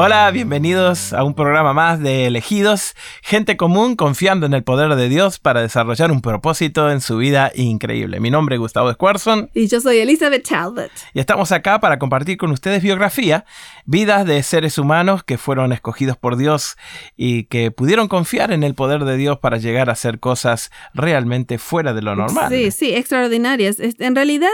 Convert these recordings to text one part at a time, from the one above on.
Hola, bienvenidos a un programa más de Elegidos, gente común confiando en el poder de Dios para desarrollar un propósito en su vida increíble. Mi nombre es Gustavo Squarson. Y yo soy Elizabeth Talbot. Y estamos acá para compartir con ustedes biografía, vidas de seres humanos que fueron escogidos por Dios y que pudieron confiar en el poder de Dios para llegar a hacer cosas realmente fuera de lo normal. Sí, sí, extraordinarias. En realidad,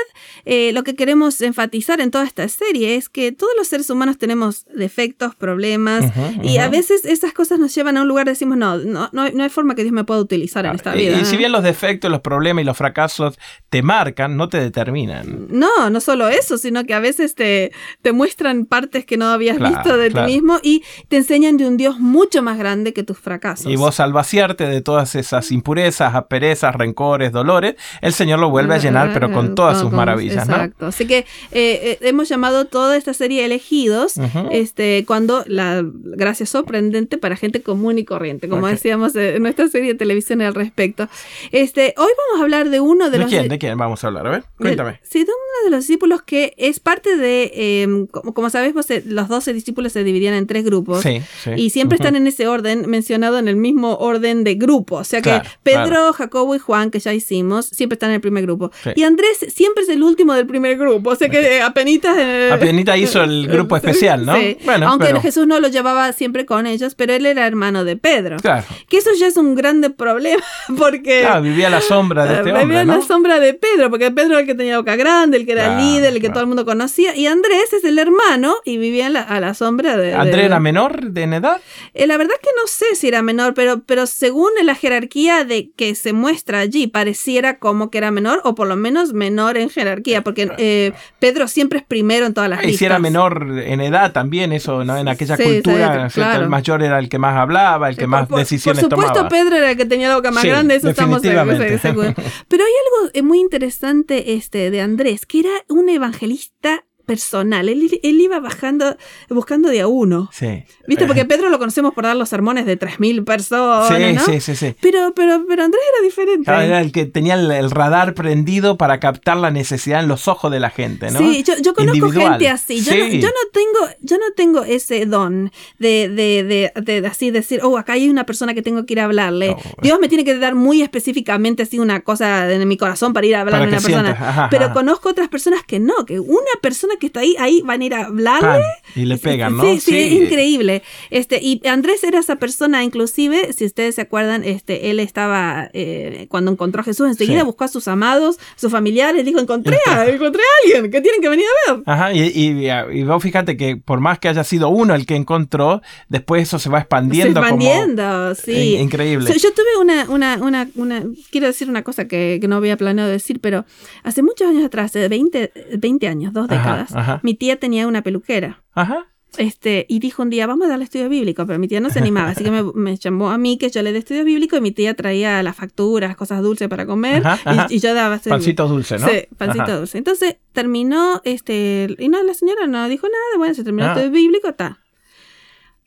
eh, lo que queremos enfatizar en toda esta serie es que todos los seres humanos tenemos defectos, problemas. Y a veces esas cosas nos llevan a un lugar, decimos, no, no, no, hay forma que Dios me pueda utilizar en esta vida. Y, si bien los defectos, los problemas y los fracasos te marcan, no te determinan. No, no solo eso, sino que a veces te, te muestran partes que no habías visto de ti mismo y te enseñan de un Dios mucho más grande que tus fracasos. Y vos al vaciarte de todas esas impurezas, asperezas, rencores, dolores, el Señor lo vuelve a llenar, pero con todas sus maravillas. Exacto. Así que eh, eh, hemos llamado toda esta serie elegidos, este, cuando la gracia sorprendente para gente común y corriente, como decíamos en nuestra serie de televisión al respecto. Este, hoy vamos a hablar de uno de, ¿De los... Quién, ¿De quién vamos a hablar? A ver, cuéntame. sí, de uno de los discípulos que es parte de, em, como, sabes, pues, eh, los doce discípulos se dividían en tres grupos. Sí, sí. Y siempre están en ese orden, mencionado en el mismo orden de grupo. O sea que Pedro, Jacobo y Juan, que ya hicimos, siempre están en el primer grupo. Y Andrés siempre es el último del primer grupo. O sea que apenitas... Eh, apenitas hizo el grupo especial, ¿no? Sí. Bueno, Aunque Jesús no lo llevaba siempre con ellos, pero él era hermano de Pedro. Claro. Que eso ya es un grande problema, porque... Claro, vivía a la sombra de este hombre, Vivía a la sombra de Pedro, porque Pedro era el que tenía boca grande, el que era líder, el que todo el mundo conocía, y Andrés es el hermano y vivía a la sombra de... ¿Andrés era menor de en edad? Eh, la verdad que no sé si era menor, pero, pero según la jerarquía de que se muestra allí, pareciera como que era menor, o por lo menos menor en jerarquía, porque eh, Pedro siempre es primero en todas las y si era menor en edad también, eso, ¿no? En aquella cultura, el mayor era el que más hablaba, el que más decisiones tomaba. Por supuesto, Pedro era el que tenía la boca más grande, eso estamos seguros. Pero hay algo eh, muy interesante este, de Andrés, que era un evangelista personal. Él, iba bajando, buscando de a uno. Sí. ¿Viste? Porque Pedro lo conocemos por dar los sermones de 3.000 personas. Sí, sí, sí, sí. Pero, pero, pero Andrés era diferente. era el que tenía el, radar prendido para captar la necesidad en los ojos de la gente, ¿no? Sí, yo, conozco gente así. Yo, no, yo, no, tengo, yo no tengo ese don de, de, de, de, así decir, oh, acá hay una persona que tengo que ir a hablarle. Dios me tiene que dar muy específicamente así una cosa en mi corazón para ir a hablarle a una persona. pero conozco otras personas que no, que una persona que está ahí, ahí van a ir a hablarle. y le pegan, ¿no? Sí, sí, es increíble. Este, y Andrés era esa persona, inclusive, si ustedes se acuerdan, este, él estaba, eh, cuando encontró a Jesús, enseguida buscó a sus amados, sus familiares, dijo, encontré a, encontré a alguien que tienen que venir a ver. Ajá, y, y, vos fíjate que por más que haya sido uno el que encontró, después eso se va expandiendo. Se expandiendo, sí. Increíble. Yo, tuve una, una, una, una, quiero decir una cosa que, que, no había planeado decir, pero hace muchos años atrás, de 20, 20 años, dos décadas, mi tía tenía una peluquera. Ajá. Este, y dijo un día, vamos a darle estudio bíblico, pero mi tía no se animaba, así que me, llamó a mí que yo le dé estudio bíblico y mi tía traía las facturas, cosas dulces para comer Y, yo daba... Pancito dulce, ¿no? Sí, pancito dulce. Entonces terminó, este, y no, la señora no dijo nada, bueno, se terminó el ah. estudio bíblico, está.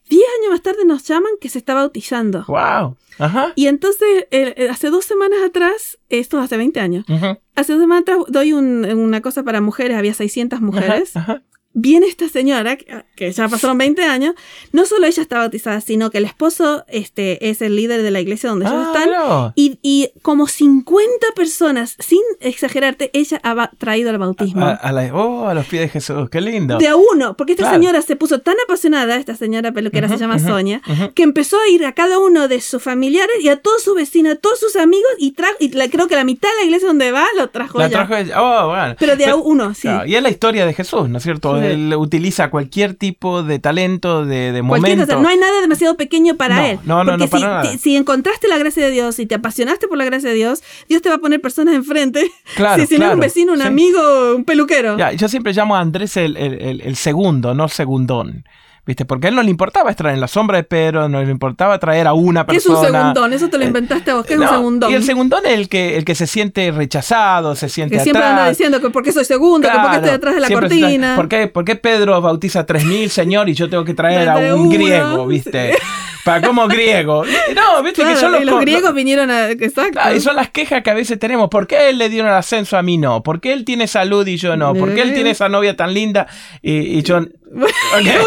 Diez años más tarde nos llaman que se está bautizando. ¡Wow! Ajá. Y entonces, hace dos semanas atrás, esto hace 20 años, hace dos semanas atrás doy una cosa para mujeres, había 600 mujeres. Ajá, viene esta señora, que ya pasaron 20 años, no solo ella está bautizada, sino que el esposo este, es el líder de la iglesia donde ellos ah, están. Y, y, como 50 personas, sin exagerarte, ella ha traído el bautismo. A, oh, a los pies de Jesús, qué lindo. De a uno, porque esta señora se puso tan apasionada, esta señora peluquera se llama Sonia, que empezó a ir a cada uno de sus familiares y a todos sus vecinos, a todos sus amigos, y, trajo, y creo que la mitad de la iglesia donde va lo trajo la Trajo ella. Oh, bueno. Pero de a uno, sí. y es la historia de Jesús, ¿no es cierto? Él utiliza cualquier tipo de talento, de, de momento. No hay nada demasiado pequeño para él. No, no, no, para si, nada. si encontraste la gracia de Dios y te apasionaste por la gracia de Dios, Dios te va a poner personas enfrente. Claro, si, no es un vecino, un amigo, un peluquero. yo siempre llamo a Andrés el, el, el segundo, no segundón ¿Viste? Porque a él no le importaba estar en la sombra de Pedro, no le importaba traer a una ¿Qué es persona. un segundón? Eso te lo inventaste vos. ¿Qué es un segundón? Y el segundón es el que, el que se siente rechazado, se siente que siempre anda diciendo que por qué soy segundo, que por qué estoy detrás de la cortina. está- ¿por, qué, por qué Pedro bautiza 3.000, señor, y yo tengo que traer a un uno, griego, viste? Para como griego. No, viste Claro, que son los, los griegos vinieron a... Exacto. Claro, y son las quejas que a veces tenemos. ¿Por qué a él le dieron el ascenso a mí no? ¿Por qué él tiene salud y yo no? ¿Por qué él Eh. tiene esa novia tan linda y, y yo... ¿Cómo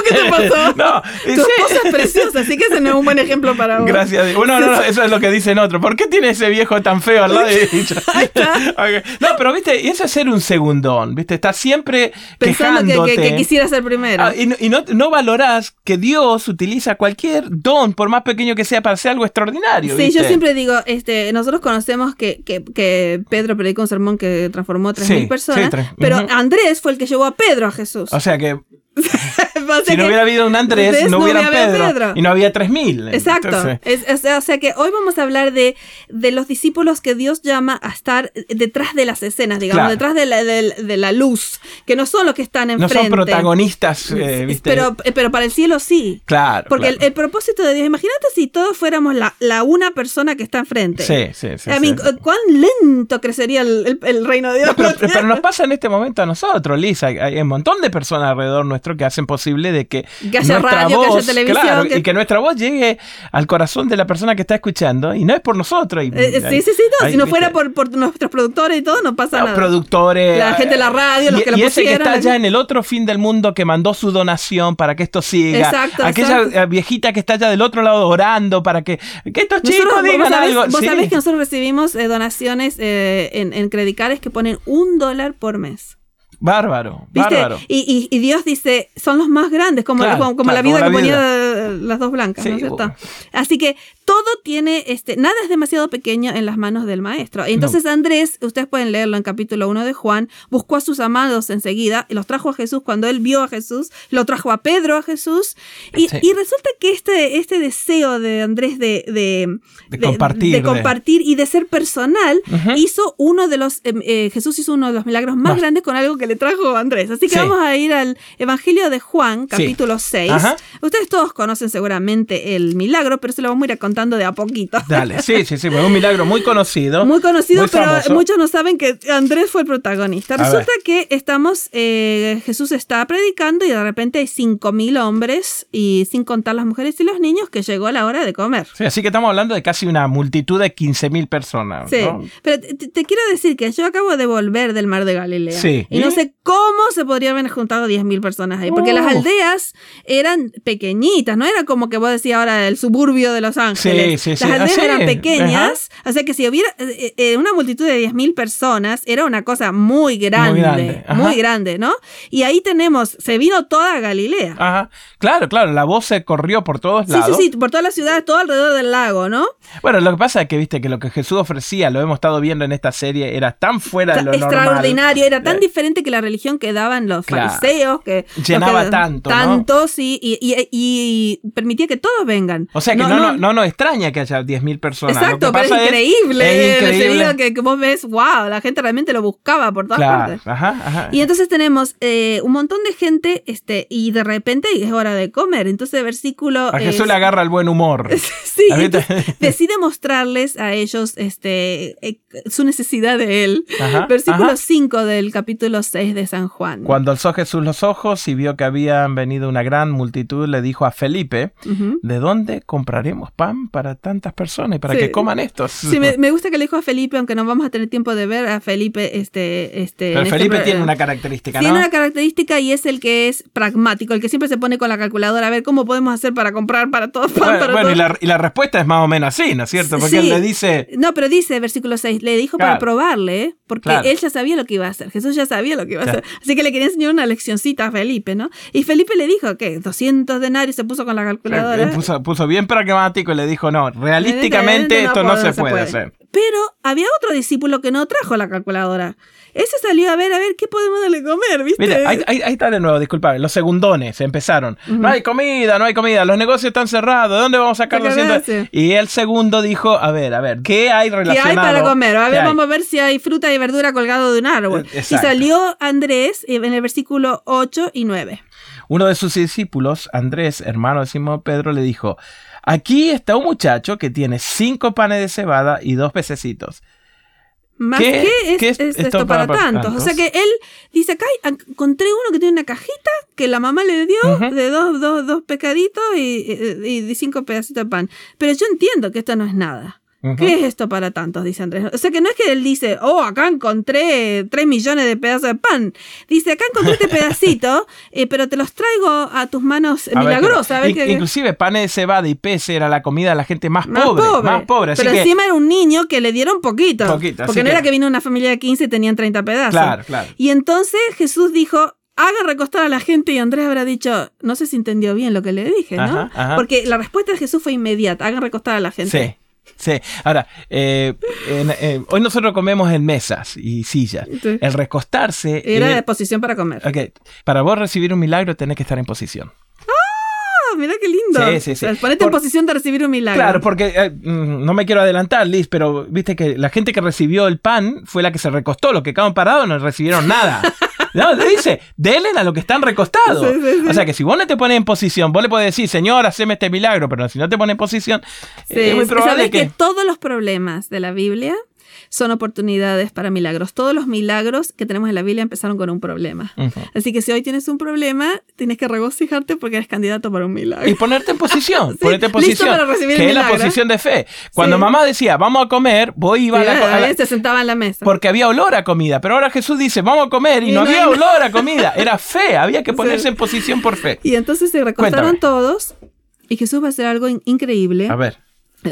que te pasó? no, Tu sí. esposa es preciosa, así que ese no es un buen ejemplo para vos. Gracias. Bueno, no, no, eso es lo que dicen otros. ¿Por qué tiene ese viejo tan feo al lado de. No, pero viste, y eso es ser un segundón, viste, estás siempre Pensando que, quejándote. que, que quisiera ser primero. Ah, y no, y no, no valorás que Dios utiliza cualquier don, por más pequeño que sea, para hacer algo extraordinario. Sí, ¿viste? yo siempre digo, este, nosotros conocemos que, que, que Pedro predicó un sermón que transformó a 3.000 Sí, personas, sí, pero. Andrés fue el que llevó a Pedro a Jesús. O sea que O sea si no hubiera habido un Andrés, Andrés no no hubiera Pedro, Pedro. Y no había 3.000. Exacto. Entonces, Es- es- o sea que hoy vamos a hablar de, de los discípulos que Dios llama a estar detrás de las escenas, digamos, Claro. detrás de la, de, de la luz, que no son los que están no enfrente. son protagonistas, eh, ¿viste? Pero, pero para el cielo sí. claro. Porque claro. El, el propósito de Dios, imagínate si todos fuéramos la, la una persona que está enfrente. Sí, sí, sí. Sí. mean, ¿Cuán lento crecería el, el- el reino de Dios? No, pero, pero nos pasa en este momento a nosotros, Lisa. Hay, hay un montón de personas alrededor nuestro que hacen posible de que, Que haya nuestra radio, que haya voz, televisión, claro, que- y que nuestra voz llegue al corazón de la persona que está escuchando y no es por nosotros. y- Eh, hay- sí, sí, sí, no, hay, si no fuera por, por nuestros productores y todo, no pasa Los nada. productores. La gente de la radio, los y, que lo y ese que pusieron, está la- allá en el otro fin del mundo que mandó su donación para que esto siga. Exacto, Aquella exacto. eh, viejita que está allá del otro lado orando para que, que estos Nosotros, chicos vos digan sabés, algo. vos Sí. sabés que nosotros recibimos eh, donaciones eh, en, en credicales que ponen un dólar por mes. Bárbaro, ¿Viste? bárbaro. Y, y- y Dios dice, son los más grandes, como, Claro, como, como claro, la vida como que la ponía las dos blancas, ¿no es cierto? bueno. Así que todo tiene, este, nada es demasiado pequeño en las manos del maestro. Entonces Andrés, ustedes pueden leerlo en capítulo 1 de Juan, buscó a sus amados enseguida, y los trajo a Jesús cuando él vio a Jesús, lo trajo a Pedro a Jesús, y, Sí. y resulta que este, este deseo de Andrés de, de, De compartir, de compartir y de ser personal, hizo uno de los, eh, eh, Jesús hizo uno de los milagros más Más. grandes con algo que le trajo Andrés. Así que Sí. vamos a ir al Evangelio de Juan, capítulo 6. Ajá. Ustedes todos conocen seguramente el milagro, pero se lo vamos a ir contando de a poquito. Dale, sí, sí, sí, fue un milagro muy conocido. Muy conocido, muy pero famoso. muchos no saben que Andrés fue el protagonista. Resulta que estamos, eh, Jesús está predicando y de repente hay 5.000 hombres y sin contar las mujeres y los niños que llegó la hora de comer. Sí, así que estamos hablando de casi una multitud de 15.000 personas. Sí, ¿no? pero te, te quiero decir que yo acabo de volver del mar de Galilea. Sí. Y no sé cómo se podría haber juntado 10.000 personas ahí, porque las Uh. aldeas eran pequeñitas, no era como que vos decías ahora el suburbio de Los Ángeles. sí, sí. Las aldeas Ah, sí. eran pequeñas, o sea que si hubiera eh, eh, una multitud de 10.000 personas, era una cosa muy grande, muy grande, grande, ajá. ¿no? Y ahí tenemos, se vino toda Galilea. Ajá. Claro, claro, la voz se corrió por todos Sí, lados. sí, sí, por todas las ciudades, todo alrededor del lago, ¿no? Bueno, lo que pasa es que viste que lo que Jesús ofrecía, lo hemos estado viendo en esta serie, era tan fuera de lo normal. extraordinario, era tan Eh, diferente que la religión que daban los Claro. fariseos, que Llenaba que- tanto, ¿no? tanto, sí, y, y- y permitía que todos vengan. O sea que no, no, no, nos extraña que haya 10.000 personas. Lo Exacto, que pero es increíble. es el increíble. que, que vos ves, wow, la gente realmente lo buscaba por todas Claro, partes. ajá, ajá. Y entonces tenemos eh, un montón de gente, este, y de repente es hora de comer. Entonces, versículo. A Jesús es- le agarra el buen humor. Sí, entonces decide mostrarles a ellos este, eh, su necesidad de él. Ajá, Versículo ajá. 5 del capítulo 6 de San Juan. Cuando alzó Jesús los ojos y vio que habían venido una gran multitud, le dijo a Felipe. ¿de dónde compraremos pan para tantas personas y para Sí. que coman estos? Sí, me, me gusta que le dijo a Felipe, aunque no vamos a tener tiempo de ver a Felipe. Este, este, Pero este Felipe tiene una característica, Tiene ¿no? una característica y es el que es pragmático, el que siempre se pone con la calculadora a ver cómo podemos hacer para comprar para todos pan, Bueno, para bueno, y, la, y la respuesta es más o menos así, ¿no es cierto? Porque Sí. él le dice, No, pero dice, versículo 6, le dijo para probarle. Porque Claro. él ya sabía lo que iba a hacer. Jesús ya sabía lo que iba a Claro. hacer. Así que le quería enseñar una leccioncita a Felipe, ¿no? Y Felipe le dijo que 200 denarios se puso con la calculadora. él puso, puso bien pragmático y le dijo, no, realísticamente esto no, se, puede, puede. hacer. Pero había otro discípulo que no trajo la calculadora. Ese salió a ver, a ver, ¿qué podemos darle comer? ¿Viste? Mire, ahí, ahí- ahí está de nuevo, disculpame, los segundones empezaron. No hay comida, no hay comida, los negocios están cerrados, ¿de dónde vamos a sacar Sacar 200? ese. Y el segundo dijo, a ver, a ver, ¿qué hay ¿Qué relacionado? hay para comer? A ¿Qué ver, hay? vamos a ver si hay fruta y verdura colgado de un árbol. Eh, Y salió Andrés en el versículo 8 y 9. Uno de sus discípulos, Andrés, hermano de Simón Pedro, le dijo, aquí está un muchacho que tiene cinco panes de cebada y dos pececitos. Más que es, esto, para, tantos? O sea que él dice, acá encontré uno que tiene una cajita que la mamá le dio de dos, dos, dos pecaditos y, y, y cinco pedacitos de pan. Pero yo entiendo que esto no es nada. ¿Qué es esto para tantos? Dice Andrés. O sea que no es que él dice, oh, acá encontré 3 millones de pedazos de pan. Dice, acá encontré este pedacito, eh, pero te los traigo a tus manos milagrosas. Inclusive panes de cebada y pez era la comida de la gente más, pobre, Más pobre. pero encima era un niño que le dieron poquito. porque no era que vino una familia de 15 y tenían 30 pedazos. Claro, claro. Y entonces Jesús dijo, haga recostar a la gente y Andrés habrá dicho, no sé si entendió bien lo que le dije, ¿no? Porque la respuesta de Jesús fue inmediata, hagan recostar a la gente. Sí. Sí, ahora, eh, eh, hoy nosotros comemos en mesas y sillas. El recostarse... Era de posición para comer. Ok, para vos recibir un milagro tenés que estar en posición. ¡Ah! Mira qué lindo. Sí, sí, sí. ponete en posición de recibir un milagro. Claro, porque eh, mm, no me quiero adelantar, Liz, pero viste que la gente que recibió el pan fue la que se recostó. Los que quedaron parados no recibieron nada. No, le dice, denle a los que están recostados. O sea que si vos no te pones en posición, vos le podés decir, Señor, haceme este milagro, pero si no te pones en posición, es muy probable que... que todos los problemas de la Biblia son oportunidades para milagros. Todos los milagros que tenemos en la Biblia empezaron con un problema. Así que si hoy tienes un problema, tienes que regocijarte porque eres candidato para un milagro. Y ponerte en posición, ponerte en posición, para recibir que es la posición de fe. Cuando mamá decía, vamos a comer, voy iba a la, se sentaba en la mesa. Porque había olor a comida, pero ahora Jesús dice, vamos a comer y, no, había olor a comida, era fe, había que ponerse en posición por fe. Y entonces se recostaron todos y Jesús va a hacer algo increíble. A ver.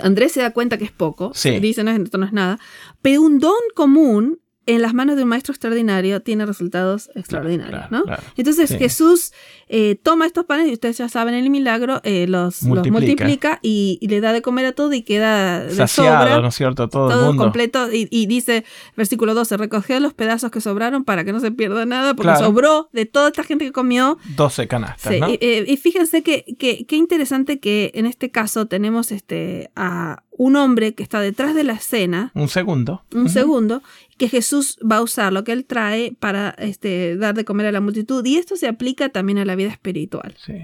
Andrés se da cuenta que es poco, dice, no, esto no es nada, pero un don común en las manos de un maestro extraordinario tiene resultados extraordinarios, ¿no? Entonces Jesús eh, toma estos panes, y ustedes ya saben el milagro, eh, los, multiplica, y, le da de comer a todo y queda de sobra, ¿no es cierto? Todo, completo. Y, dice, versículo 12, recogió los pedazos que sobraron para que no se pierda nada, porque sobró de toda esta gente que comió. 12 canastas, ¿no? Eh, y, fíjense que, qué interesante que en este caso tenemos este, a un hombre que está detrás de la escena. Un segundo. Un segundo, que Jesús va a usar lo que él trae para este, dar de comer a la multitud. Y esto se aplica también a la vida espiritual. Sí.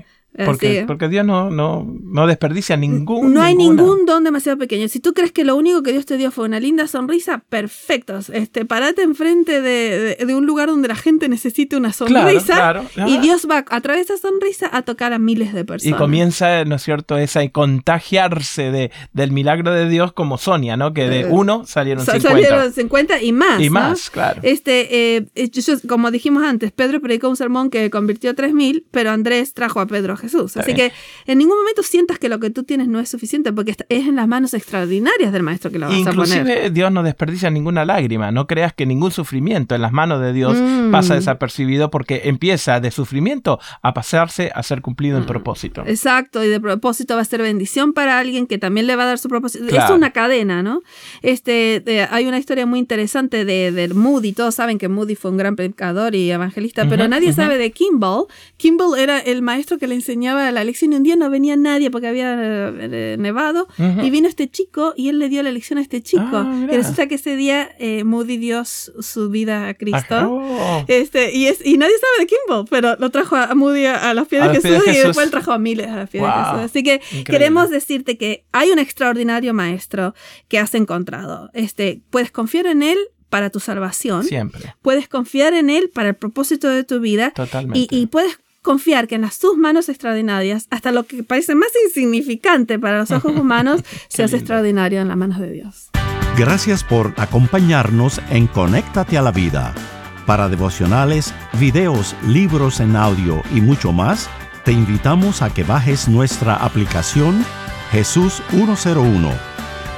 Porque, porque Dios no, no, no, desperdicia ningún. No hay ningún don demasiado pequeño. Si tú crees que lo único que Dios te dio fue una linda sonrisa, perfecto. Este, parate enfrente de, de, un lugar donde la gente necesite una sonrisa. Y Dios va a través de esa sonrisa a tocar a miles de personas. Y comienza, ¿no es cierto?, esa contagiarse de, del milagro de Dios como Sonia, ¿no? Que de eh, uno salieron 50. Salieron 50 y más. Y más, claro. Este, eh, como dijimos antes, Pedro predicó un sermón que convirtió a 3.000, pero Andrés trajo a Pedro Jesús. Así que en ningún momento sientas que lo que tú tienes no es suficiente porque es en las manos extraordinarias del maestro que lo vas a poner. Inclusive Dios no desperdicia ninguna lágrima. No creas que ningún sufrimiento en las manos de Dios mm. pasa desapercibido porque empieza de sufrimiento a pasarse a ser cumplido en mm. propósito. Exacto, y de propósito va a ser bendición para alguien que también le va a dar su propósito. Es una cadena, ¿no? Este, hay una historia muy interesante de, de, Moody. Todos saben que Moody fue un gran predicador y evangelista, pero nadie sabe de Kimball. Kimball era el maestro que le enseñaba la lección y un día no venía nadie porque había eh, nevado y vino este chico y él le dio la lección a este chico. Ah, y resulta que ese día eh, Moody dio su, vida a Cristo. Este, y, es, y nadie sabe de Kimball, pero lo trajo a Moody a, los pies, de, Jesús, y después trajo a miles a los pies de Jesús. Así que queremos decirte que hay un extraordinario maestro que has encontrado. Este, puedes confiar en él para tu salvación. Siempre. Puedes confiar en Él para el propósito de tu vida. Totalmente. Y, y puedes confiar que en las sus manos extraordinarias, hasta lo que parece más insignificante para los ojos humanos, se hace extraordinario en las manos de Dios. Gracias por acompañarnos en Conéctate a la Vida. Para devocionales, videos, libros en audio y mucho más, te invitamos a que bajes nuestra aplicación Jesús 101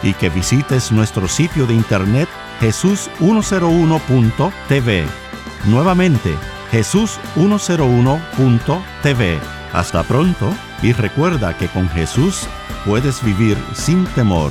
y que visites nuestro sitio de internet jesús101.tv. Nuevamente, jesús101.tv. Hasta pronto y recuerda que con Jesús puedes vivir sin temor.